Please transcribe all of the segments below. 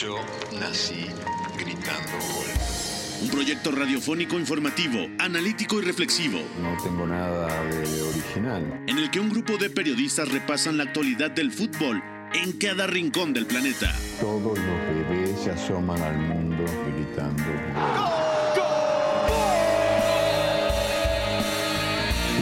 Yo nací gritando gol. Un proyecto radiofónico informativo, analítico y reflexivo, No tengo nada de original. en el que un grupo de periodistas repasan la actualidad del fútbol en cada rincón del planeta. Todos los bebés se asoman al mundo gritando. Y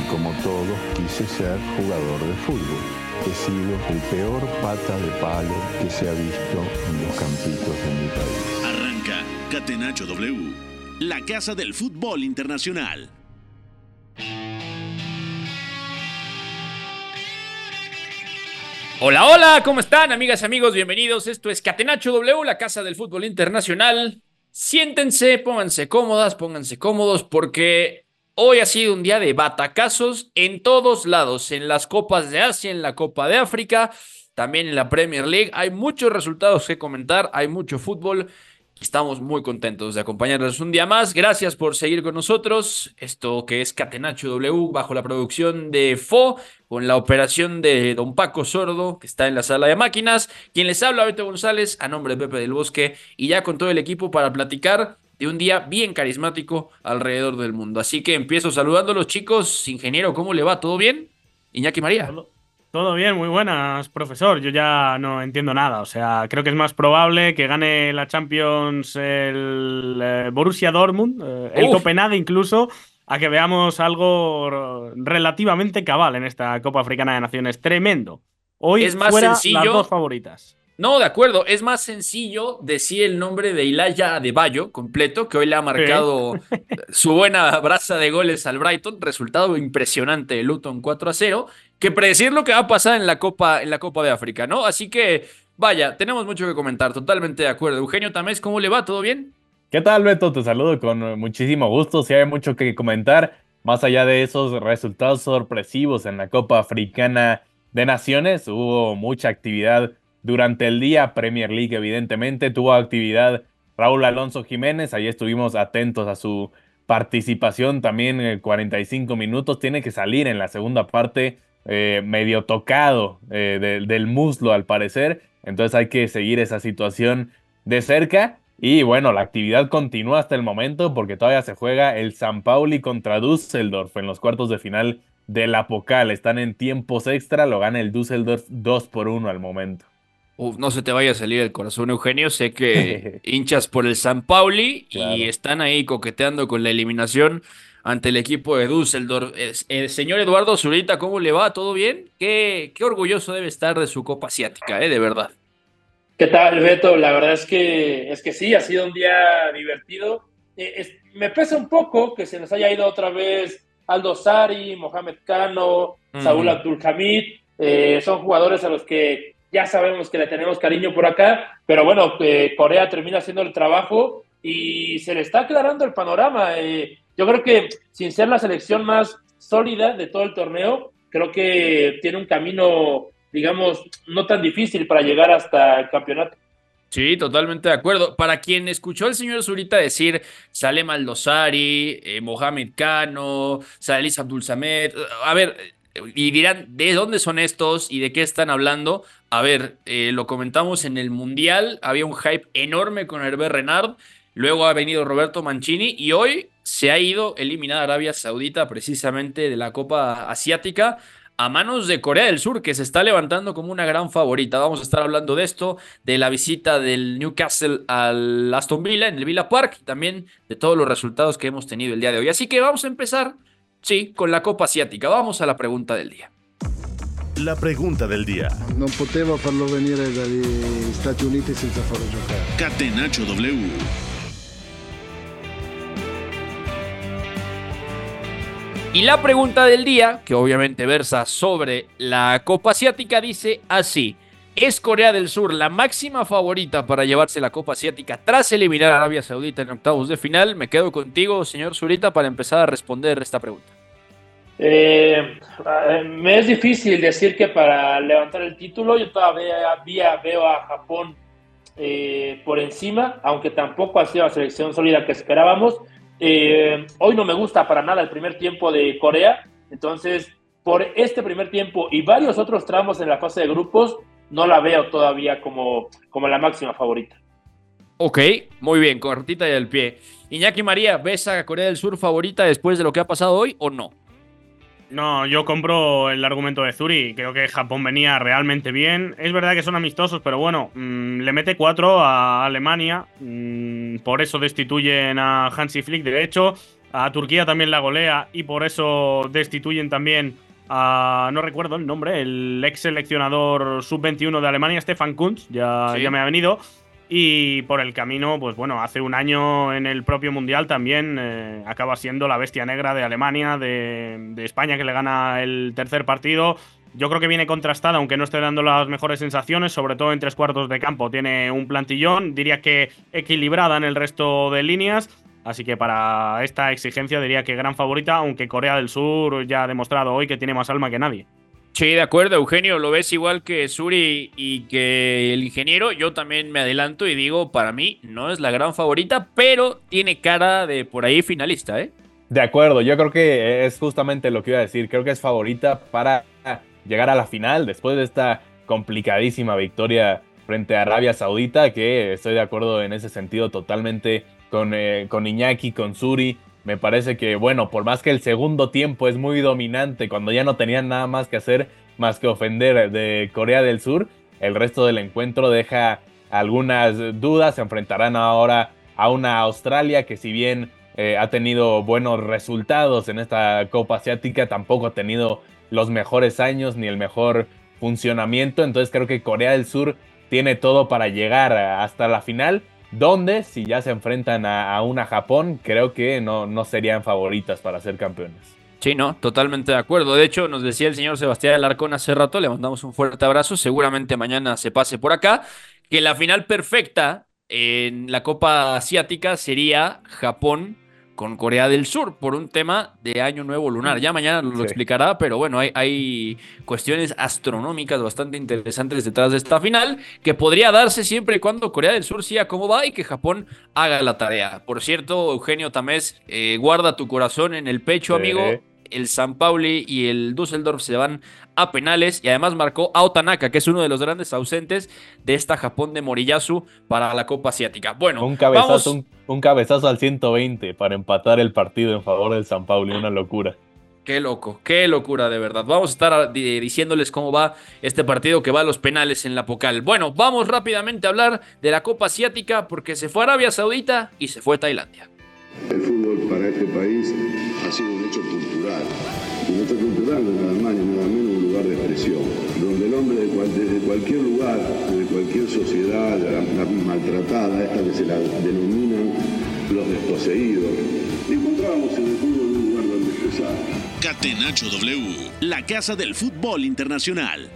como todos, quise ser jugador de fútbol. He sido el peor pata de palo que se ha visto en los campitos de mi país. Arranca Catenacho W, la casa del fútbol internacional. Hola, hola, ¿cómo están, amigas y amigos? Bienvenidos. Esto es Catenacho W, la casa del fútbol internacional. Siéntense, pónganse cómodas, pónganse cómodos, porque hoy ha sido un día de batacazos en todos lados, en las copas de Asia, en la Copa de África, también en la Premier League. Hay muchos resultados que comentar, hay mucho fútbol. Estamos muy contentos de acompañarles un día más. Gracias por seguir con nosotros. Esto que es Catenacho W bajo la producción de FO, con la operación de Don Paco Sordo, que está en la sala de máquinas. Quien les habla, Beto González, a nombre de Pepe del Bosque, y ya con todo el equipo para platicar de un día bien carismático alrededor del mundo. Así que empiezo saludando a los chicos. Ingeniero, ¿cómo le va? ¿Todo bien? Iñaki María. Todo- bien, muy buenas, profesor. Yo ya no entiendo nada. O sea, creo que es más probable que gane la Champions el eh, Borussia Dortmund, eh, el. Copenhague incluso, a que veamos algo relativamente cabal en esta Copa Africana de Naciones. Tremendo. Hoy Es más fuera sencillo. las dos favoritas. No, de acuerdo. Es más sencillo decir el nombre de Ilaya Adebayo completo, que hoy le ha marcado su buena braza de goles al Brighton. Resultado impresionante de Luton 4 a 0. Que predecir lo que va a pasar en la Copa, en la Copa de África, ¿no? Así que, vaya, tenemos mucho que comentar. Totalmente de acuerdo. Eugenio Tamés, ¿cómo le va? ¿Todo bien? ¿Qué tal, Beto? Te saludo con muchísimo gusto. Si hay mucho que comentar, más allá de esos resultados sorpresivos en la Copa Africana de Naciones, hubo mucha actividad durante el día. Premier League, evidentemente, tuvo actividad Raúl Alonso Jiménez. Ahí estuvimos atentos a su participación también en 45 minutos. Tiene que salir en la segunda parte eh, medio tocado eh, de- del muslo, al parecer. Entonces hay que seguir esa situación de cerca. Y bueno, la actividad continúa hasta el momento porque todavía se juega el San Pauli contra Düsseldorf en los cuartos de final de la Pocal. Están en tiempos extra, lo gana el Düsseldorf 2 por 1 al momento. Uf, no se te vaya a salir el corazón, Eugenio. Sé que hinchas por el San Pauli Claro. y están ahí coqueteando con la eliminación ante el equipo de Düsseldorf. Es- eh, señor Eduardo Zurita, ¿cómo le va? ¿Todo bien? Qué, qué orgulloso debe estar de su Copa Asiática, ¿eh? De verdad. ¿Qué tal, Beto? La verdad es que, es que sí, ha sido un día divertido. Eh, es- me pesa un poco que se nos haya ido otra vez Aldo Sari, Mohamed Cano, Saúl Ujú. Abdulhamid. Eh, son jugadores a los que ya sabemos que le tenemos cariño por acá, pero bueno, eh, Corea termina haciendo el trabajo y se le está aclarando el panorama. Eh, yo creo que sin ser la selección más sólida de todo el torneo, creo que tiene un camino, digamos, no tan difícil para llegar hasta el campeonato. Sí, totalmente de acuerdo. Para quien escuchó al señor Zurita decir Salem Aldosari, eh, Mohamed Cano, Salis Abdul Samed, a ver, eh, y dirán, ¿de dónde son estos y de qué están hablando? A ver, eh, lo comentamos en el Mundial, había un hype enorme con Hervé Renard, luego ha venido Roberto Mancini y hoy se ha ido eliminada Arabia Saudita precisamente de la Copa Asiática a manos de Corea del Sur, que se está levantando como una gran favorita. Vamos a estar hablando de esto, de la visita del Newcastle al Aston Villa en el Villa Park y también de todos los resultados que hemos tenido el día de hoy. Así que vamos a empezar, sí, con la Copa Asiática. Vamos a la pregunta del día. La pregunta del día. Non potevo farlo venire dagli Stati Uniti senza farlo giocare. Catenacho W. Y la pregunta del día, que obviamente versa sobre la Copa Asiática, dice así. ¿Es Corea del Sur la máxima favorita para llevarse la Copa Asiática tras eliminar a Arabia Saudita en octavos de final? Me quedo contigo, señor Zurita, para empezar a responder esta pregunta. Eh, eh, me es difícil decir que para levantar el título, yo todavía veo a Japón eh, por encima, aunque tampoco ha sido la selección sólida que esperábamos. Eh, hoy no me gusta para nada el primer tiempo de Corea, entonces por este primer tiempo y varios otros tramos en la fase de grupos, no la veo todavía como, como la máxima favorita. Ok, muy bien, cortita y al pie. Iñaki María, ¿ves a Corea del Sur favorita después de lo que ha pasado hoy o no? No, yo compro el argumento de Zuri. Creo que Japón venía realmente bien. Es verdad que son amistosos, pero bueno, mm, le mete cuatro a Alemania. Mm, por eso destituyen a Hansi Flick. De hecho, a Turquía también la golea y por eso destituyen también a. No recuerdo el nombre, el ex seleccionador sub-21 de Alemania, Stefan Kunz. Ya, ya me ha venido. Y por el camino, pues bueno, hace un año en el propio Mundial también eh, acaba siendo la bestia negra de Alemania, de, España, que le gana el tercer partido. Yo creo que viene contrastada, aunque no esté dando las mejores sensaciones, sobre todo en tres cuartos de campo. Tiene un plantillón, diría que equilibrada en el resto de líneas. Así que para esta exigencia diría que gran favorita, aunque Corea del Sur ya ha demostrado hoy que tiene más alma que nadie. Sí, de acuerdo, Eugenio, lo ves igual que Suri y que el ingeniero. Yo también me adelanto y digo, para mí no es la gran favorita, pero tiene cara de por ahí finalista, ¿eh? De acuerdo, yo creo que es justamente lo que iba a decir. Creo que es favorita para llegar a la final después de esta complicadísima victoria frente a Arabia Saudita, que estoy de acuerdo en ese sentido totalmente con, eh, con Iñaki, con Suri. Me parece que, bueno, por más que el segundo tiempo es muy dominante, cuando ya no tenían nada más que hacer más que ofender de Corea del Sur, el resto del encuentro deja algunas dudas. Se enfrentarán ahora a una Australia que si bien eh, ha tenido buenos resultados en esta Copa Asiática, tampoco ha tenido los mejores años ni el mejor funcionamiento. Entonces creo que Corea del Sur tiene todo para llegar hasta la final donde si ya se enfrentan a, una Japón, creo que no, no serían favoritas para ser campeones. Sí, no, totalmente de acuerdo. De hecho, nos decía el señor Sebastián Alarcón hace rato, le mandamos un fuerte abrazo, seguramente mañana se pase por acá, que la final perfecta en la Copa Asiática sería Japón con Corea del Sur por un tema de Año Nuevo Lunar. Ya mañana lo explicará, pero bueno, hay, hay, cuestiones astronómicas bastante interesantes detrás de esta final que podría darse siempre y cuando Corea del Sur siga como va y que Japón haga la tarea. Por cierto, Eugenio Tamés, eh, guarda tu corazón en el pecho, amigo el San Pauli y el Düsseldorf se van a penales y además marcó a Otanaka, que es uno de los grandes ausentes de esta Japón de Moriyasu para la Copa Asiática. Bueno, un cabezazo, un, cabezazo al 120 para empatar el partido en favor del San Pauli, una locura. Qué loco, qué locura de verdad. Vamos a estar diciéndoles cómo va este partido que va a los penales en la Pocal. Bueno, vamos rápidamente a hablar de la Copa Asiática porque se fue Arabia Saudita y se fue Tailandia. El fútbol para este país ha sido. Un hecho cultural nada más ni nada menos un lugar de expresión, donde el hombre desde cualquier lugar, de cualquier sociedad, la, maltratada, esta que se la denominan los desposeídos, encontrábamos en el fútbol un lugar donde expresar. Catenacho W, la casa del fútbol internacional.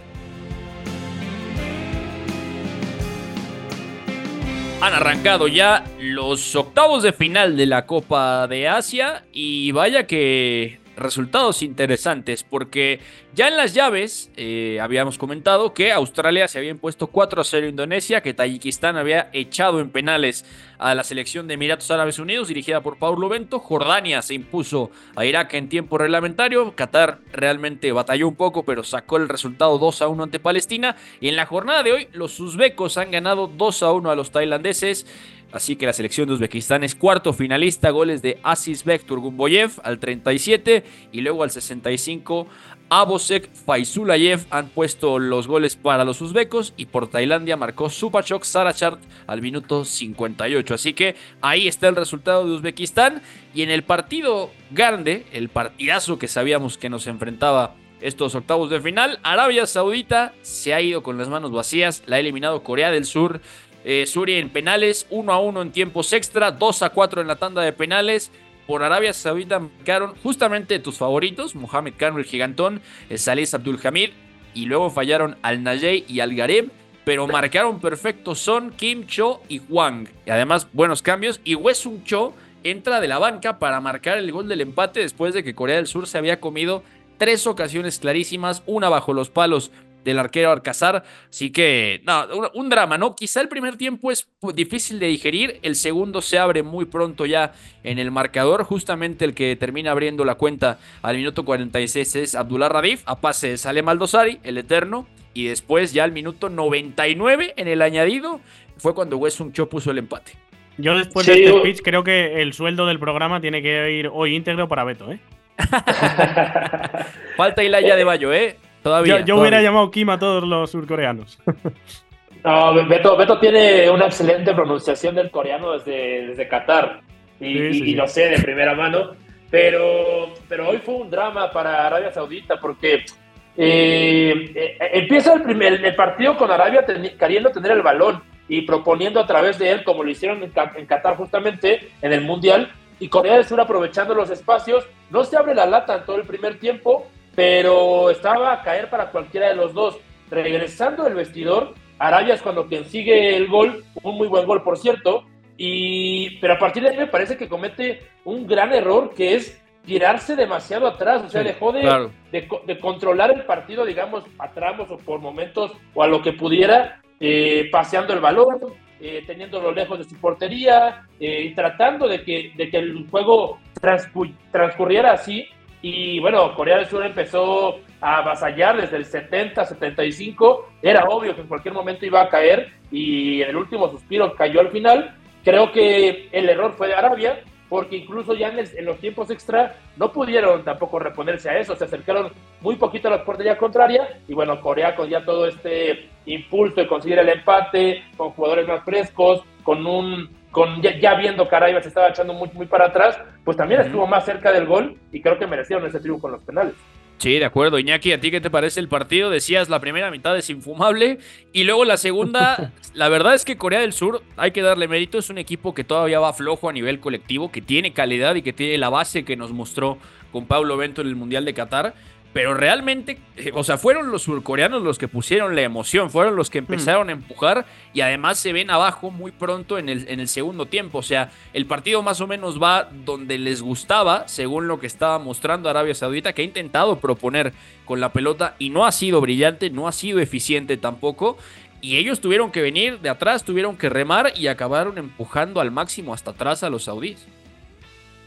Han arrancado ya los octavos de final de la Copa de Asia y vaya que resultados interesantes porque ya en las llaves eh, habíamos comentado que Australia se había impuesto 4 a 0 a Indonesia, que Tayikistán había echado en penales a la selección de Emiratos Árabes Unidos dirigida por Paulo Bento, Jordania se impuso a Irak en tiempo reglamentario, Qatar realmente batalló un poco pero sacó el resultado 2 a 1 ante Palestina. Y en la jornada de hoy los uzbecos han ganado 2 a 1 a los tailandeses. Así que la selección de Uzbekistán es cuarto finalista, goles de Asisbek Turgumboyev al 37 y luego al 65 Abosek Faizulayev han puesto los goles para los uzbecos y por Tailandia marcó Supachok Sarachart al minuto 58. Así que ahí está el resultado de Uzbekistán y en el partido grande, el partidazo que sabíamos que nos enfrentaba estos octavos de final, Arabia Saudita se ha ido con las manos vacías, la ha eliminado Corea del Sur eh, Suri en penales, 1 a 1 en tiempos extra, 2 a 4 en la tanda de penales. Por Arabia Saudita marcaron justamente tus favoritos, Mohamed Khan, el gigantón, Salih Abdul Hamid, y luego fallaron al Najey y al Gareb, pero marcaron perfecto Son, Kim Cho y Wang. Y además, buenos cambios. Y Wesung Cho entra de la banca para marcar el gol del empate después de que Corea del Sur se había comido tres ocasiones clarísimas, una bajo los palos del arquero Alcázar. Así que, no, un, drama, ¿no? Quizá el primer tiempo es difícil de digerir, el segundo se abre muy pronto ya en el marcador. Justamente el que termina abriendo la cuenta al minuto 46 es Abdullah Radif, a pase de Salem Aldosari, el eterno. y después ya al minuto 99 en el añadido fue cuando West Cho puso el empate. Yo después de este speech creo que el sueldo del programa tiene que ir hoy íntegro para Beto, ¿eh? Falta Ilaya de Bayo, ¿eh? Todavía. Yo, hubiera llamado Kim a todos los surcoreanos. no, Beto, Beto, tiene una excelente pronunciación del coreano desde, desde Qatar. Y, lo sé de primera mano. Pero, pero hoy fue un drama para Arabia Saudita porque eh, eh, empieza el, primer, el partido con Arabia queriendo tener el balón y proponiendo a través de él, como lo hicieron en, Qatar justamente en el Mundial, y Corea del Sur aprovechando los espacios, no se abre la lata en todo el primer tiempo, pero estaba a caer para cualquiera de los dos. Regresando del vestidor, Arabia es cuando quien sigue el gol, un muy buen gol por cierto, y, pero a partir de ahí me parece que comete un gran error que es tirarse demasiado atrás, o sea, dejó de, de, controlar el partido, digamos, a tramos o por momentos o a lo que pudiera, eh, paseando el balón, eh, teniéndolo lejos de su portería eh, y tratando de que, de que el juego transcurriera así. Y bueno, Corea del Sur empezó a avasallar desde el 70, 75. Era obvio que en cualquier momento iba a caer y en el último suspiro cayó al final. Creo que el error fue de Arabia, porque incluso ya en, los tiempos extra no pudieron tampoco reponerse a eso, se acercaron muy poquito a la portería contraria y bueno, Corea con ya todo este impulso de conseguir el empate, con jugadores más frescos, con un con ya, viendo que se estaba echando muy, muy para atrás, pues también estuvo más cerca del gol y creo que merecieron ese triunfo con los penales. Sí, de acuerdo. Iñaki, ¿a ti qué te parece el partido? Decías la primera mitad es infumable y luego la segunda, la verdad es que Corea del Sur, hay que darle mérito, es un equipo que todavía va flojo a nivel colectivo, que tiene calidad y que tiene la base que nos mostró con Pablo Bento en el Mundial de Qatar pero realmente, eh, o sea, fueron los surcoreanos los que pusieron la emoción, fueron los que hmm. empezaron a empujar y además se ven abajo muy pronto en el, en el segundo tiempo. O sea, el partido más o menos va donde les gustaba, según lo que estaba mostrando Arabia Saudita, que ha intentado proponer con la pelota y no ha sido brillante, no ha sido eficiente tampoco. Y ellos tuvieron que venir de atrás, tuvieron que remar y acabaron empujando al máximo hasta atrás a los saudíes.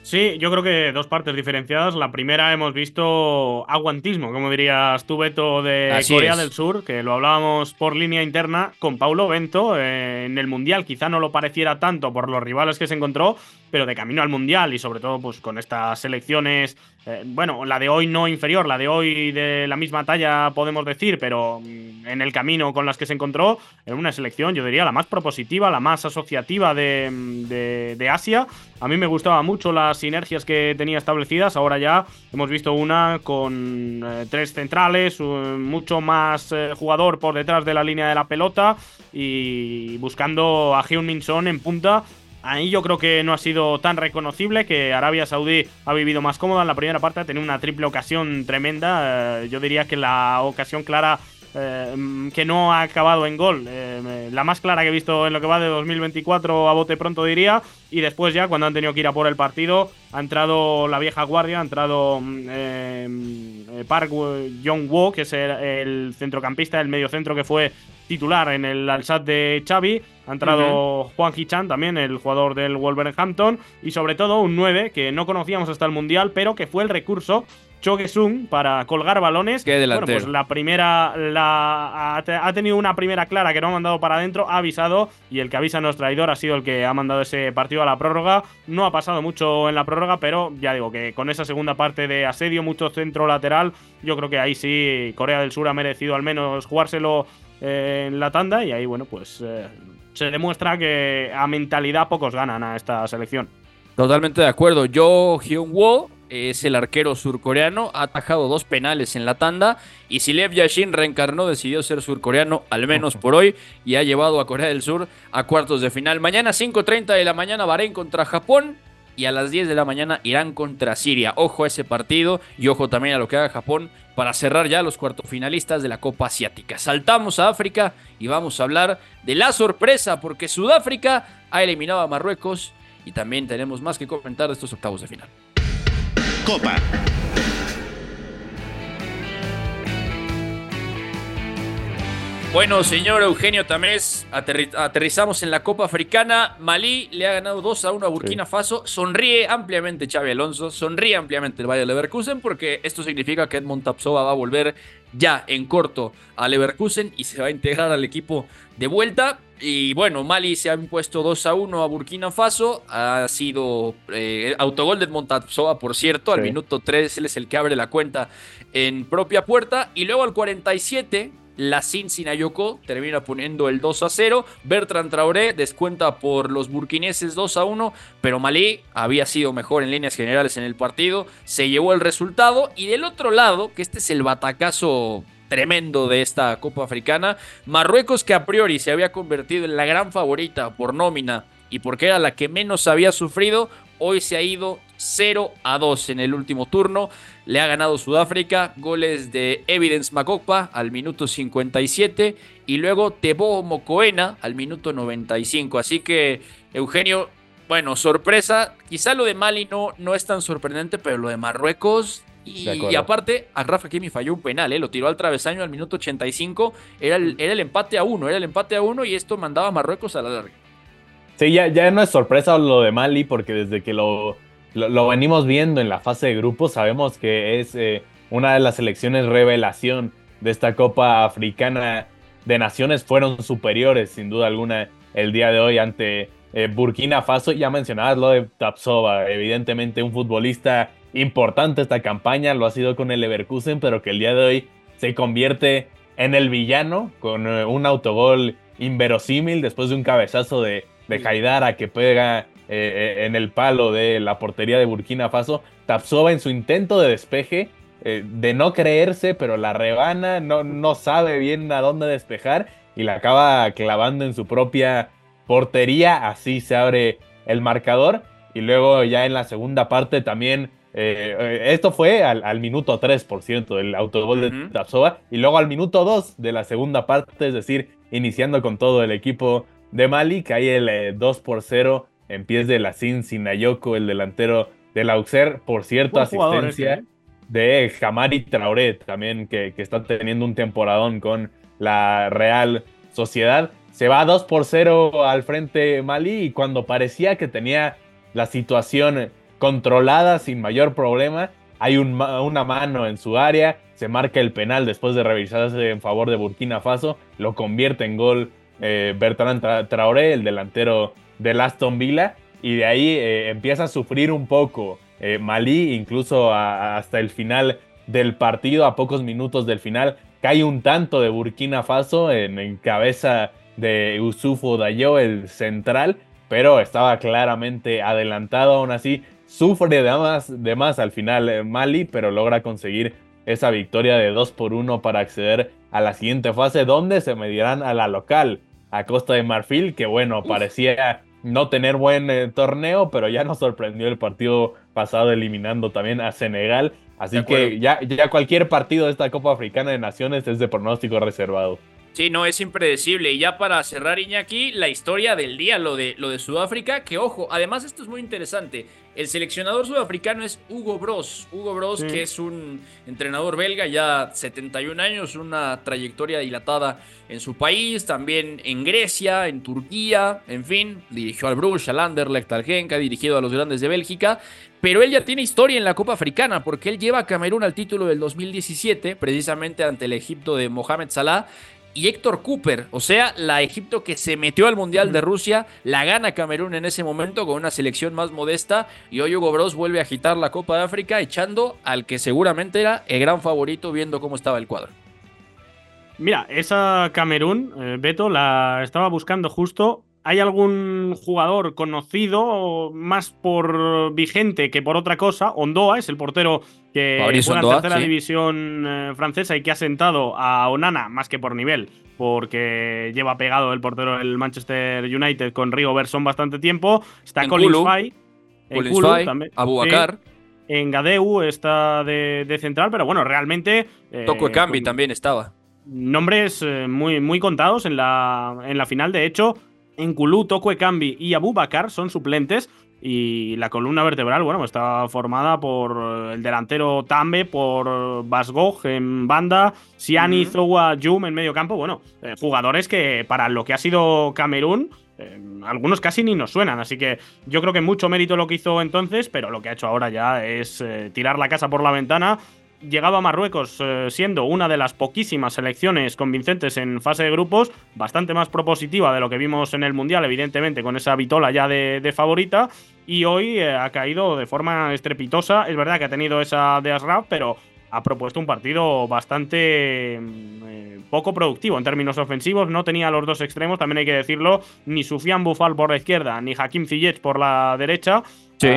Sí, yo creo que dos partes diferenciadas. La primera hemos visto aguantismo, como dirías tú, Beto, de Corea del Sur, que lo hablábamos por línea interna con Paulo Bento eh, en el Mundial. Quizá no lo pareciera tanto por los rivales que se encontró, pero de camino al Mundial y sobre todo pues con estas selecciones, eh, bueno, la de hoy no inferior, la de hoy de la misma talla podemos decir, pero mm, en el camino con las que se encontró, en una selección yo diría la más propositiva, la más asociativa de, de, de Asia. A mí me gustaba mucho las sinergias que tenía establecidas. Ahora ya hemos visto una con eh, tres centrales, mucho más eh, jugador por detrás de la línea de la pelota y buscando a Hyun Min Son en punta. Ahí yo creo que no ha sido tan reconocible, que Arabia Saudí ha vivido más cómoda en la primera parte, ha tenido una triple ocasión tremenda. Eh, yo diría que la ocasión clara eh, que no ha acabado en gol. Eh, la más clara que he visto en lo que va de 2024 a bote pronto diría. Y después ya cuando han tenido que ir a por el partido ha entrado la vieja guardia, ha entrado mm, eh, Park Jong-woo, que es el, centrocampista, el mediocentro que fue titular en el Alsat de Xavi. Ha entrado Juan Hichan también, el jugador del Wolverhampton. Y sobre todo un 9 que no conocíamos hasta el Mundial, pero que fue el recurso Chogesung para colgar balones. Qué bueno, pues la primera la, ha, tenido una primera clara que no ha mandado para adentro, ha avisado y el que avisa no es traidor, ha sido el que ha mandado ese partido a la prórroga. No ha pasado mucho en la prórroga, pero ya digo que con esa segunda parte de asedio, mucho centro lateral, yo creo que ahí sí Corea del Sur ha merecido al menos jugárselo eh, en la tanda y ahí bueno, pues eh, se demuestra que a mentalidad pocos ganan a esta selección. Totalmente de acuerdo. Yo, Hyun Woo, es el arquero surcoreano, ha atajado dos penales en la tanda y si Lev Yashin reencarnó, decidió ser surcoreano, al menos por hoy, y ha llevado a Corea del Sur a cuartos de final. Mañana 5.30 de la mañana Bahrein contra Japón y a las 10 de la mañana Irán contra Siria. Ojo a ese partido y ojo también a lo que haga Japón para cerrar ya los cuartos finalistas de la Copa Asiática. Saltamos a África y vamos a hablar de la sorpresa porque Sudáfrica ha eliminado a Marruecos y también tenemos más que comentar de estos octavos de final. Bueno, señor Eugenio Tamés, aterri- aterrizamos en la Copa Africana. Malí le ha ganado 2 a 1 a Burkina Faso. Sonríe ampliamente Xavi Alonso, sonríe ampliamente el Bayer Leverkusen porque esto significa que Edmond Tapsoba va a volver ya en corto a Leverkusen y se va a integrar al equipo de vuelta. Y bueno, Mali se ha impuesto 2 a 1 a Burkina Faso. Ha sido eh, autogol de Edmond Tapsoba, por cierto. Al Sí. minuto 3 él es el que abre la cuenta en propia puerta. Y luego al 47 la Sin Sinayoko termina poniendo el 2 a 0. Bertrand Traoré descuenta por los burkineses 2 a 1. Pero Malí había sido mejor en líneas generales en el partido. Se llevó el resultado. Y del otro lado, que este es el batacazo tremendo de esta Copa Africana, Marruecos que a priori se había convertido en la gran favorita por nómina y porque era la que menos había sufrido, hoy se ha ido 0 a 2 en el último turno. Le ha ganado Sudáfrica, goles de Evidence Makokpa al minuto 57 y luego Tebo Mokoena al minuto 95. Así que, Eugenio, bueno, sorpresa. Quizá lo de Mali no, no es tan sorprendente, pero lo de Marruecos. Y, y aparte, Agraf Hakimi falló un penal, ¿eh? lo tiró al travesaño al minuto 85. Era el, era el empate a uno, era el empate a uno y esto mandaba a Marruecos a la larga. Sí, ya, ya no es sorpresa lo de Mali, porque desde que lo, lo, lo venimos viendo en la fase de grupos, sabemos que es eh, una de las selecciones revelación de esta Copa Africana de Naciones. Fueron superiores, sin duda alguna, el día de hoy ante eh, Burkina Faso. Ya mencionabas lo de Tapsova, evidentemente un futbolista importante esta campaña, lo ha sido con el Leverkusen, pero que el día de hoy se convierte en el villano con eh, un autogol inverosímil después de un cabezazo de, de Haidara que pega eh, eh, en el palo de la portería de Burkina Faso. Tapsoba en su intento de despeje, eh, de no creerse, pero la rebana, no, no sabe bien a dónde despejar y la acaba clavando en su propia portería. Así se abre el marcador. Y luego ya en la segunda parte también eh, esto fue al, al minuto 3, por cierto, el autogol de Ujú. Tapsoba. Y luego al minuto 2 de la segunda parte, es decir, iniciando con todo el equipo de Mali, que hay el eh, 2 por 0 en pies de Lacin Sinayoko, el delantero del Auxerre. Por cierto, asistencia ¿eh? de Jamari Traoré, también que, que está teniendo un temporadón con la Real Sociedad. Se va 2 por 0 al frente Mali y cuando parecía que tenía la situación controlada sin mayor problema, hay una mano en su área, se marca el penal después de revisarse en favor de Burkina Faso, lo convierte en gol eh, Bertrand Tra- Traoré, el delantero del Aston Villa, y de ahí eh, empieza a sufrir un poco eh, Malí, incluso hasta el final del partido, a pocos minutos del final, cae un tanto de Burkina Faso en, en cabeza de Yusufu Dayo, el central, pero estaba claramente adelantado aún así. Sufre de más, de más al final eh, Mali, pero logra conseguir esa victoria de 2 por 1 para acceder a la siguiente fase, donde se medirán a la local, a Costa de Marfil, que bueno, parecía no tener buen eh, torneo, pero ya nos sorprendió el partido pasado eliminando también a Senegal. Así que ya, ya cualquier partido de esta Copa Africana de Naciones es de pronóstico reservado. Sí, no, es impredecible. Y ya para cerrar, Iñaki, la historia del día, lo de, lo de Sudáfrica, que ojo, además esto es muy interesante. El seleccionador sudafricano es Hugo Bros. Hugo Bros, Sí. que es un entrenador belga, ya 71 años, una trayectoria dilatada en su país, también en Grecia, en Turquía, en fin, dirigió al Bruges, al Anderlecht, al Genk, ha dirigido a los grandes de Bélgica. Pero él ya tiene historia en la Copa Africana, porque él lleva a Camerún al título del 2017, precisamente ante el Egipto de Mohamed Salah y Héctor Cooper, o sea, la Egipto que se metió al Mundial de Rusia, la gana Camerún en ese momento con una selección más modesta y hoy Hugo Bros vuelve a agitar la Copa de África echando al que seguramente era el gran favorito viendo cómo estaba el cuadro. Mira, esa Camerún, eh, Beto, la estaba buscando justo. ¿Hay algún jugador conocido más por vigente que por otra cosa? Ondoa es el portero que Fabrice juega en Ondoa, tercera sí. división eh, francesa y que ha sentado a Onana más que por nivel, porque lleva pegado el portero del Manchester United con Rio Berson bastante tiempo. Está En Collins. Fay. En Kulu también. Sí. En Gadeu está de, de central, pero bueno, realmente. eh, Toko Ekambi con- también estaba. nombres eh, muy, muy contados en la, en la final. De hecho, en Kulu, Toko Ekambi y Abu Bakar son suplentes Y la columna vertebral, bueno, está formada por el delantero Tambe, por Basgog en banda, Siani, Zowa, Jum en medio campo. Bueno, eh, jugadores que para lo que ha sido Camerún, eh, algunos casi ni nos suenan. Así que yo creo que mucho mérito lo que hizo entonces, pero lo que ha hecho ahora ya es eh, tirar la casa por la ventana llegado a Marruecos eh, siendo una de las poquísimas selecciones convincentes en fase de grupos, bastante más propositiva de lo que vimos en el Mundial, evidentemente, con esa vitola ya de, favorita, y hoy eh, ha caído de forma estrepitosa. Es verdad que ha tenido esa de Asraf, pero ha propuesto un partido bastante mm, eh, poco productivo en términos ofensivos. No tenía los dos extremos, también hay que decirlo, ni Sufian Bufal por la izquierda, ni Hakim Ziyech por la derecha. Sí.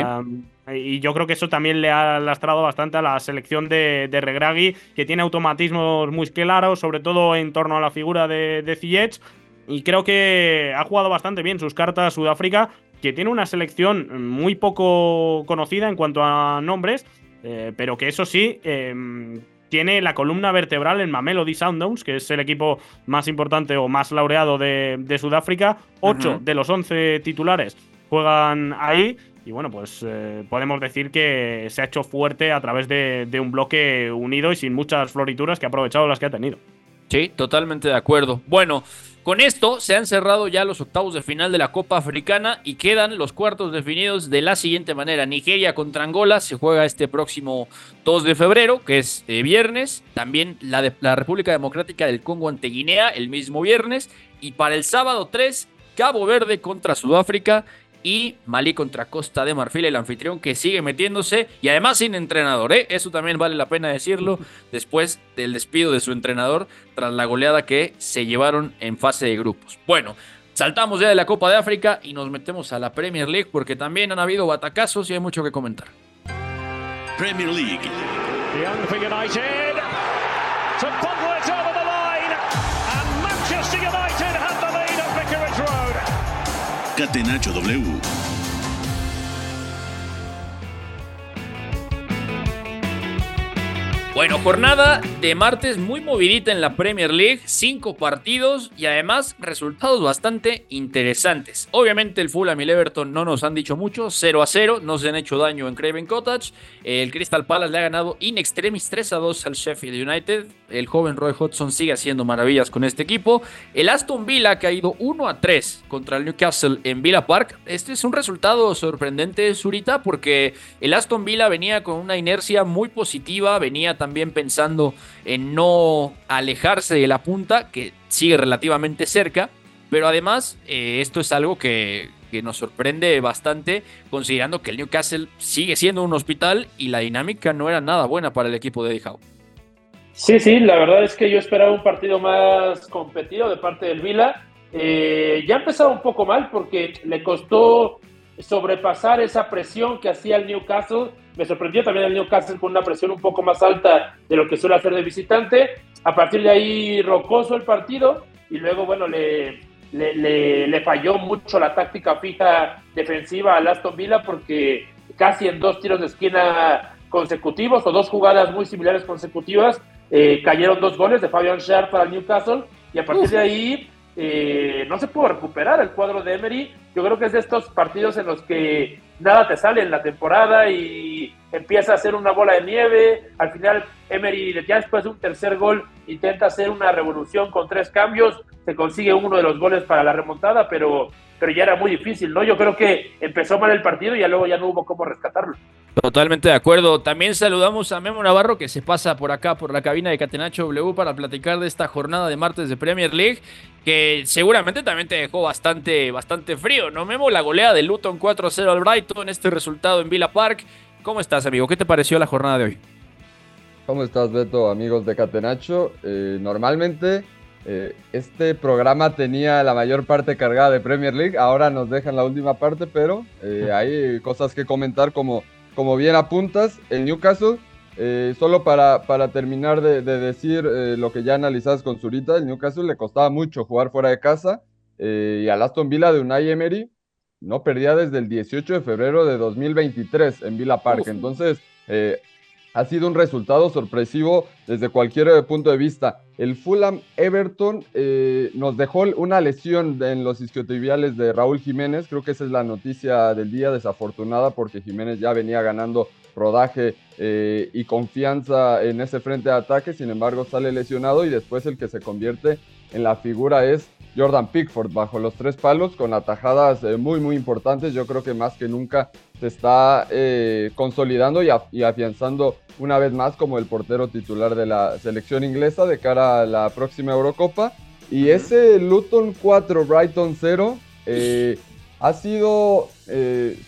Y yo creo que eso también le ha lastrado bastante a la selección de, de Regragui, que tiene automatismos muy claros, sobre todo en torno a la figura de, de Y creo que ha jugado bastante bien sus cartas Sudáfrica, que tiene una selección muy poco conocida en cuanto a nombres, eh, pero que eso sí. Em, tiene la columna vertebral en Mamelody Sundowns, que es el equipo más importante o más laureado de, Sudáfrica. Ocho de los once titulares juegan ahí. Y bueno, pues eh, podemos decir que se ha hecho fuerte a través de, un bloque unido y sin muchas florituras que ha aprovechado las que ha tenido. Sí, totalmente de acuerdo. Bueno, con esto se han cerrado ya los octavos de final de la Copa Africana y quedan los cuartos definidos de la siguiente manera. Nigeria contra Angola se juega este próximo 2 de febrero, que es eh, viernes. También la, la República Democrática del Congo ante Guinea el mismo viernes. Y para el sábado 3, Cabo Verde contra Sudáfrica y Malí contra Costa de Marfil, el anfitrión que sigue metiéndose y además sin entrenador, ¿eh? eso también vale la pena decirlo, después del despido de su entrenador tras la goleada que se llevaron en fase de grupos. Bueno, saltamos ya de la Copa de África y nos metemos a la Premier League porque también han habido batacazos y hay mucho que comentar. Premier League. Catenacho W. Bueno, jornada de martes muy movidita en la Premier League, cinco partidos y además resultados bastante interesantes. Obviamente el Fulham y el Everton no nos han dicho mucho, 0 a 0, no se han hecho daño en Craven Cottage. El Crystal Palace le ha ganado in extremis 3 a 2 al Sheffield United. El joven Roy Hodgson sigue haciendo maravillas con este equipo. El Aston Villa ha caído 1 a 3 contra el Newcastle en Villa Park. Este es un resultado sorprendente, Zurita, porque el Aston Villa venía con una inercia muy positiva, venía también también pensando en no alejarse de la punta, que sigue relativamente cerca, pero además eh, esto es algo que, nos sorprende bastante, considerando que el Newcastle sigue siendo un hospital y la dinámica no era nada buena para el equipo de Eddie Sí, sí, la verdad es que yo esperaba un partido más competido de parte del Vila. Eh, ya empezaba un poco mal porque le costó sobrepasar esa presión que hacía el Newcastle. Me sorprendió también el Newcastle con una presión un poco más alta de lo que suele hacer de visitante. A partir de ahí, rocoso el partido y luego, bueno, le, le, le, falló mucho la táctica fija defensiva al Aston Villa porque casi en dos tiros de esquina consecutivos o dos jugadas muy similares consecutivas eh, cayeron dos goles de Fabian Scher para el Newcastle y a partir de ahí eh, no se pudo recuperar el cuadro de Emery. Yo creo que es de estos partidos en los que nada te sale en la temporada y empieza a hacer una bola de nieve. Al final, Emery, ya después de un tercer gol, intenta hacer una revolución con tres cambios. Se consigue uno de los goles para la remontada, pero, pero ya era muy difícil, ¿no? Yo creo que empezó mal el partido y ya luego ya no hubo cómo rescatarlo. Totalmente de acuerdo. También saludamos a Memo Navarro que se pasa por acá, por la cabina de Catenacho W para platicar de esta jornada de martes de Premier League, que seguramente también te dejó bastante, bastante frío, ¿no, Memo? La golea de Luton 4-0 al Brighton, este resultado en Villa Park. ¿Cómo estás, amigo? ¿Qué te pareció la jornada de hoy? ¿Cómo estás, Beto, amigos de Catenacho? Eh, normalmente eh, este programa tenía la mayor parte cargada de Premier League, ahora nos dejan la última parte, pero eh, hay cosas que comentar como como bien apuntas, el Newcastle, eh, solo para, para terminar de, decir eh, lo que ya analizas con Zurita, el Newcastle le costaba mucho jugar fuera de casa eh, y al Aston Villa de Unai Emery no perdía desde el 18 de febrero de 2023 en Villa Park. Entonces, ha sido un resultado sorpresivo desde cualquier punto de vista. El Fulham Everton eh, nos dejó una lesión en los isquiotibiales de Raúl Jiménez. Creo que esa es la noticia del día, desafortunada, porque Jiménez ya venía ganando rodaje eh, y confianza en ese frente de ataque. Sin embargo, sale lesionado y después el que se convierte en la figura es Jordan Pickford bajo los tres palos con atajadas eh, muy muy importantes. Yo creo que más que nunca se está eh, consolidando y, afianzando una vez más como el portero titular de la selección inglesa de cara a la próxima Eurocopa. Y ese Luton 4, Brighton 0, eh, ha sido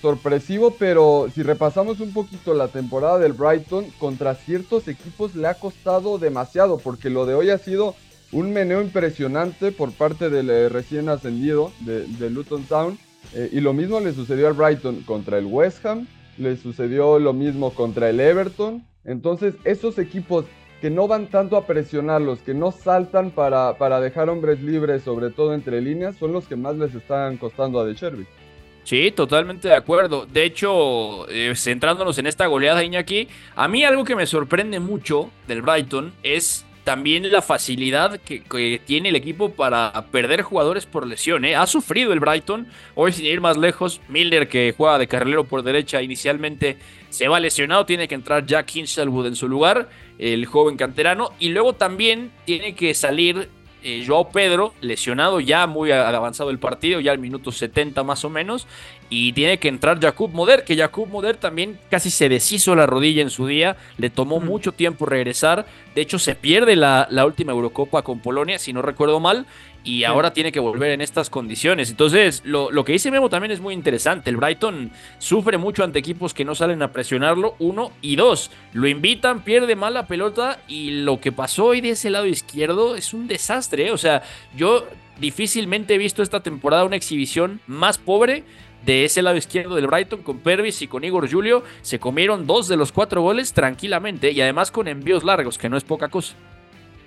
sorpresivo, pero si repasamos un poquito la temporada del Brighton, contra ciertos equipos le ha costado demasiado, porque lo de hoy ha sido un meneo impresionante por parte del eh, recién ascendido de, Luton Town. Eh, y lo mismo le sucedió al Brighton contra el West Ham, le sucedió lo mismo contra el Everton. Entonces, esos equipos que no van tanto a presionarlos, que no saltan para, para dejar hombres libres, sobre todo entre líneas, son los que más les están costando a De Cherby. Sí, totalmente de acuerdo. De hecho, eh, centrándonos en esta goleada, Iñaki, a mí algo que me sorprende mucho del Brighton es también la facilidad que, tiene el equipo para perder jugadores por lesión. ¿eh? Ha sufrido el Brighton. Hoy, sin ir más lejos, Milner, que juega de carrilero por derecha, inicialmente se va lesionado. Tiene que entrar Jack Hinchelwood en su lugar, el joven canterano. Y luego también tiene que salir eh, Joao Pedro, lesionado ya muy avanzado el partido, ya al minuto 70 más o menos, y tiene que entrar Jakub Moder, que Jakub Moder también casi se deshizo la rodilla en su día, le tomó mucho tiempo regresar, de hecho se pierde la, la última Eurocopa con Polonia, si no recuerdo mal, y ahora tiene que volver en estas condiciones. Entonces, lo, que dice Memo también es muy interesante. El Brighton sufre mucho ante equipos que no salen a presionarlo, uno, y dos, lo invitan, pierde mal la pelota y lo que pasó hoy de ese lado izquierdo es un desastre. ¿eh? O sea, yo difícilmente he visto esta temporada una exhibición más pobre de ese lado izquierdo del Brighton con Pervis y con Igor Julio. Se comieron dos de los cuatro goles tranquilamente y además con envíos largos, que no es poca cosa.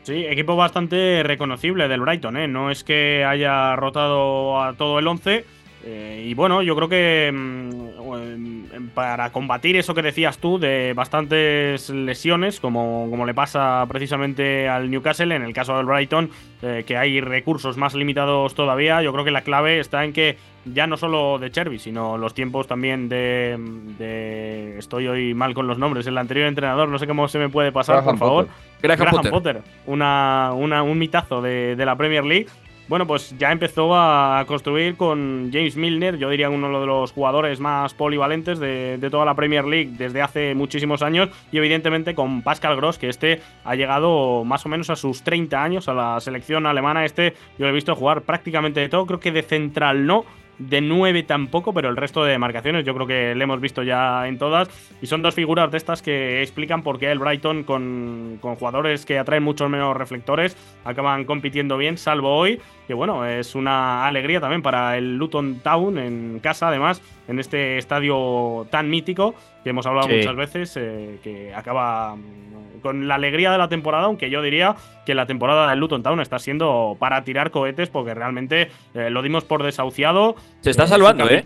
Sí, equipo bastante reconocible del Brighton, ¿eh? No es que haya rotado a todo el 11. Eh, y bueno, yo creo que mm, para combatir eso que decías tú de bastantes lesiones, como, como le pasa precisamente al Newcastle, en el caso del Brighton, eh, que hay recursos más limitados todavía, yo creo que la clave está en que ya no solo de Cherby, sino los tiempos también de, Estoy hoy mal con los nombres. El anterior entrenador, no sé cómo se me puede pasar, por favor. Graham, Potter. Una, un mitazo de, la Premier League. Bueno, pues ya empezó a construir con James Milner, yo diría uno de los jugadores más polivalentes de, toda la Premier League desde hace muchísimos años, y evidentemente con Pascal Gross, que este ha llegado más o menos a sus 30 años a la selección alemana. Este yo lo he visto jugar prácticamente de todo, creo que de central no, de 9 tampoco, pero el resto de marcaciones yo creo que le hemos visto ya en todas. Y son dos figuras de estas que explican por qué el Brighton, con, con jugadores que atraen muchos menos reflectores, acaban compitiendo bien, salvo hoy, que bueno, es una alegría también para el Luton Town en casa, además, en este estadio tan mítico que hemos hablado muchas veces, eh, que acaba mm, con la alegría de la temporada, aunque yo diría que la temporada del Luton Town está siendo para tirar cohetes, porque realmente eh, lo dimos por desahuciado. Se está salvando, ¿eh?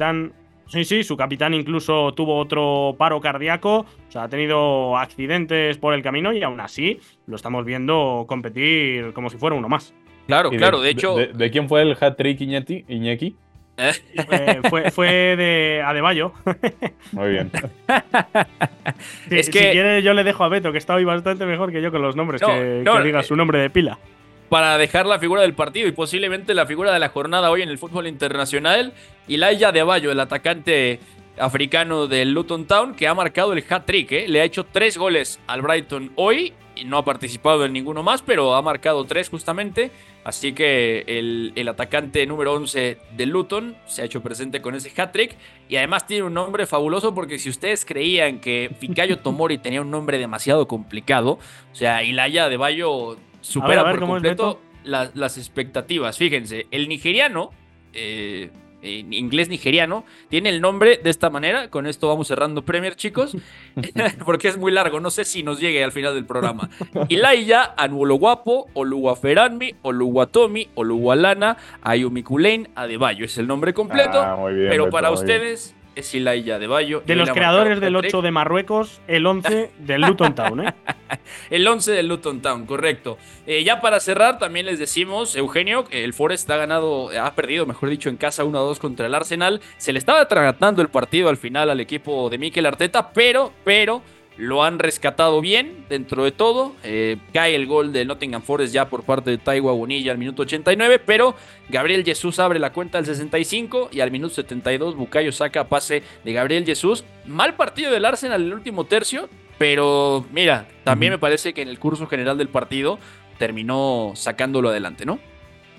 Sí, sí, su capitán incluso tuvo otro paro cardíaco, o sea, ha tenido accidentes por el camino y aún así lo estamos viendo competir como si fuera uno más. Claro, claro, de, hecho. De, quién fue el hat-trick Iñaki? Eh, fue, fue, de Adebayo. Muy bien. es que... Si quiere, yo le dejo a Beto, que está hoy bastante mejor que yo con los nombres, que, diga su nombre de pila. Para dejar la figura del partido y posiblemente la figura de la jornada hoy en el fútbol internacional, Ilaya Adebayo, el atacante africano del Luton Town, que ha marcado el hat-trick. ¿eh? Le ha hecho tres goles al Brighton hoy y no ha participado en ninguno más, pero ha marcado tres justamente. Así que el, atacante número 11 del Luton se ha hecho presente con ese hat-trick. Y además tiene un nombre fabuloso porque si ustedes creían que Fikayo Tomori tenía un nombre demasiado complicado, o sea, Ilaya de Bayo supera por completo las, expectativas. Fíjense, el nigeriano... Eh, en inglés nigeriano, tiene el nombre de esta manera. Con esto vamos cerrando Premier, chicos, porque es muy largo. No sé si nos llegue al final del programa. Ilaya, Anuologuapo, Oluwaferanmi, Oluwatomi, Oluwalana, Ayumi Kulein, Adebayo. Es el nombre completo. Ah, pero para ustedes, es Ilaya de Bayo. De los creadores del 8 de Marruecos, el 11 del Luton Town, ¿eh? el 11 del Luton Town, correcto. Eh, ya para cerrar, también les decimos, Eugenio, el Forest ha ganado, ha perdido, mejor dicho, en casa 1-2 contra el Arsenal. Se le estaba tratando el partido al final al equipo de Mikel Arteta, pero, pero lo han rescatado bien dentro de todo. Eh, cae el gol de Nottingham Forest ya por parte de Taiwa Bonilla al minuto 89, pero Gabriel Jesús abre la cuenta al 65 y al minuto 72 Bucayo saca pase de Gabriel Jesús. Mal partido del Arsenal en el último tercio, pero mira, también me parece que en el curso general del partido terminó sacándolo adelante, ¿no?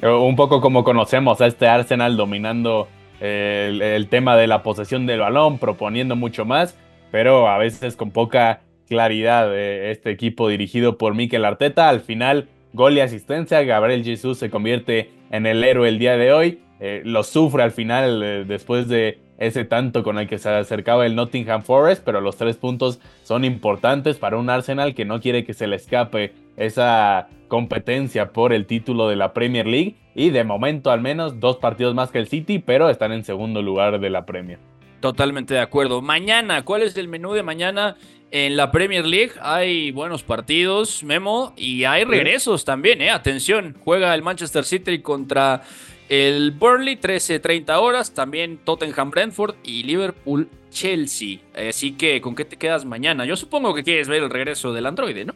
Eh, un poco como conocemos a este Arsenal dominando el, el tema de la posesión del balón, proponiendo mucho más pero a veces con poca claridad eh, este equipo dirigido por Mikel Arteta. Al final, gol y asistencia, Gabriel Jesús se convierte en el héroe el día de hoy. Eh, lo sufre al final eh, después de ese tanto con el que se acercaba el Nottingham Forest, pero los tres puntos son importantes para un Arsenal que no quiere que se le escape esa competencia por el título de la Premier League y de momento al menos dos partidos más que el City, pero están en segundo lugar de la Premier. Totalmente de acuerdo. Mañana, ¿cuál es el menú de mañana en la Premier League? Hay buenos partidos, Memo, y hay regresos también, ¿eh? Atención, juega el Manchester City contra el Burnley, 13-30 horas, también Tottenham Brentford y Liverpool Chelsea. Así que, ¿con qué te quedas mañana? Yo supongo que quieres ver el regreso del androide, ¿no?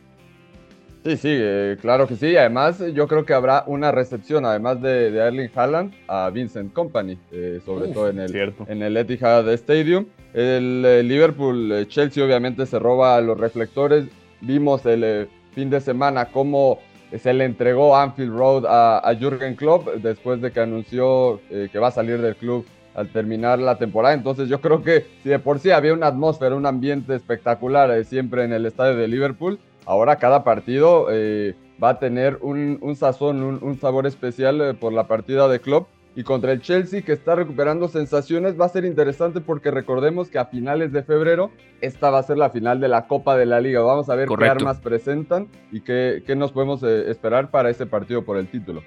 Sí, sí, eh, claro que sí. Además, yo creo que habrá una recepción, además de, Erling Haaland, a Vincent Company, eh, sobre todo en el, en el Etihad Stadium. El, eh, obviamente se roba los reflectores. Vimos el fin de semana cómo se le entregó Anfield Road a, a Jürgen Klopp después de que anunció que va a salir del club al terminar la temporada. Entonces yo creo que si de por sí había una atmósfera, un ambiente espectacular siempre en el estadio de Liverpool, ahora cada partido eh, va a tener un, sazón, un, sabor especial eh, por la partida de club. Y contra el Chelsea, que está recuperando sensaciones, va a ser interesante porque recordemos que a finales de febrero esta va a ser la final de la Copa de la Liga. Vamos a ver qué armas presentan y qué, nos podemos eh, esperar para ese partido por el título.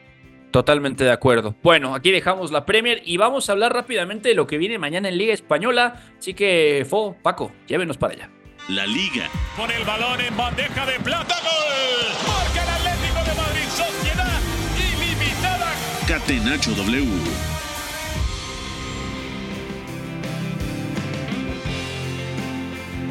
Totalmente de acuerdo. Bueno, aquí dejamos la Premier y vamos a hablar rápidamente de lo que viene mañana en Liga Española. Así que, Fo, Paco, llévenos para allá la liga. Con el balón en bandeja de plata, gol. Marca el Atlético de Madrid, sociedad ilimitada. Catenacho W.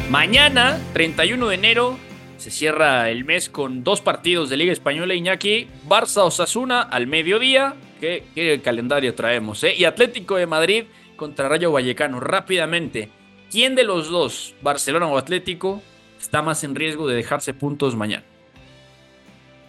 Mañana, 31 de enero, se cierra el mes con dos partidos de Liga Española Iñaki. Barça Osasuna al mediodía. ¿Qué, qué calendario traemos? Eh? Y Atlético de Madrid contra Rayo Vallecano. Rápidamente. ¿Quién de los dos, Barcelona o Atlético, está más en riesgo de dejarse puntos mañana?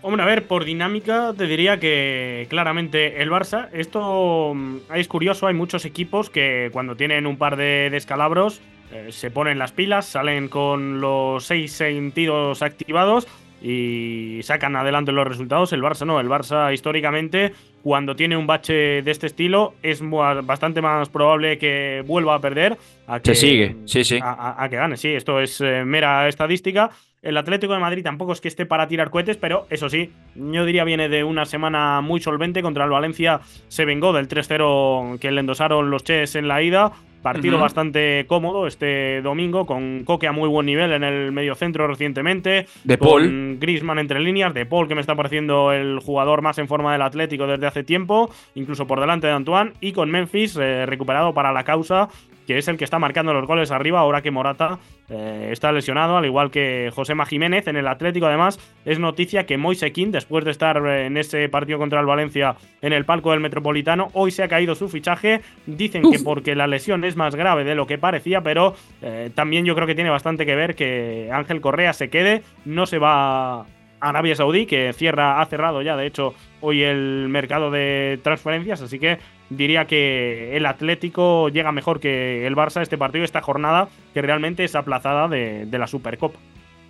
Hombre, a ver, por dinámica te diría que claramente el Barça. Esto mm, es curioso, hay muchos equipos que cuando tienen un par de descalabros eh, se ponen las pilas, salen con los seis sentidos activados y sacan adelante los resultados. El Barça no, el Barça históricamente cuando tiene un bache de este estilo es bastante más probable que vuelva a perder a que, sigue, sí, sí. A, que gane. Sí, esto es eh, mera estadística. El Atlético de Madrid tampoco es que esté para tirar cohetes, pero eso sí, yo diría viene de una semana muy solvente. Contra el Valencia se vengó del 3-0 que le endosaron los Ches en la ida. Partido bastante cómodo este domingo, con Coque a muy buen nivel en el mediocentro recientemente. De con Paul. Grisman entre líneas. De Paul, que me está pareciendo el jugador más en forma del Atlético desde hace tiempo, incluso por delante de Antoine. Y con Memphis eh, recuperado para la causa que es el que está marcando los goles arriba ahora que Morata eh, está lesionado, al igual que Josema Jiménez. En el Atlético, además, es noticia que Moisekin, después de estar eh, en ese partido contra el Valencia en el palco del Metropolitano, hoy se ha caído su fichaje. Dicen que porque la lesión es más grave de lo que parecía, pero eh, también yo creo que tiene bastante que ver que Ángel Correa se quede, no se va a Arabia Saudí, que cierra, ha cerrado ya, de hecho, hoy el mercado de transferencias, así que diría que el Atlético llega mejor que el Barça este partido, esta jornada, que realmente es aplazada de, la Supercopa.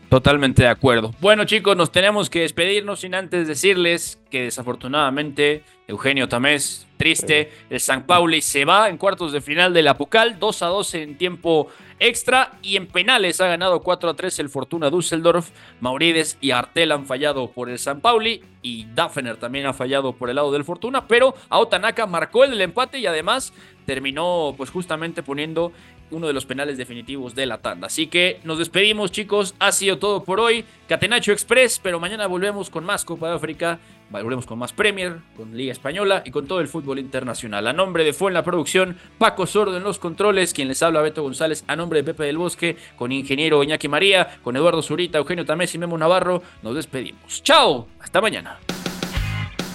Totalmente de acuerdo. Bueno chicos, nos tenemos que despedirnos sin antes decirles que desafortunadamente Eugenio Tamés, triste, el San Pauli se va en cuartos de final de la Pucal, 2 a 2 en tiempo extra y en penales ha ganado 4 a 3 el Fortuna Düsseldorf. Maurides y Artel han fallado por el San Pauli y Daffner también ha fallado por el lado del Fortuna, pero Aotanaka marcó el empate y además terminó pues justamente poniendo uno de los penales definitivos de la tanda. Así que nos despedimos chicos, ha sido todo por hoy. Catenacho Express, pero mañana volvemos con más Copa de África, volvemos con más Premier, con Liga Española y con todo el fútbol internacional. A nombre de Fue en la producción, Paco Sordo en los controles, quien les habla Beto González, a nombre de Pepe del Bosque, con ingeniero Iñaki María, con Eduardo Zurita, Eugenio Tamés y Memo Navarro, nos despedimos. Chao, hasta mañana.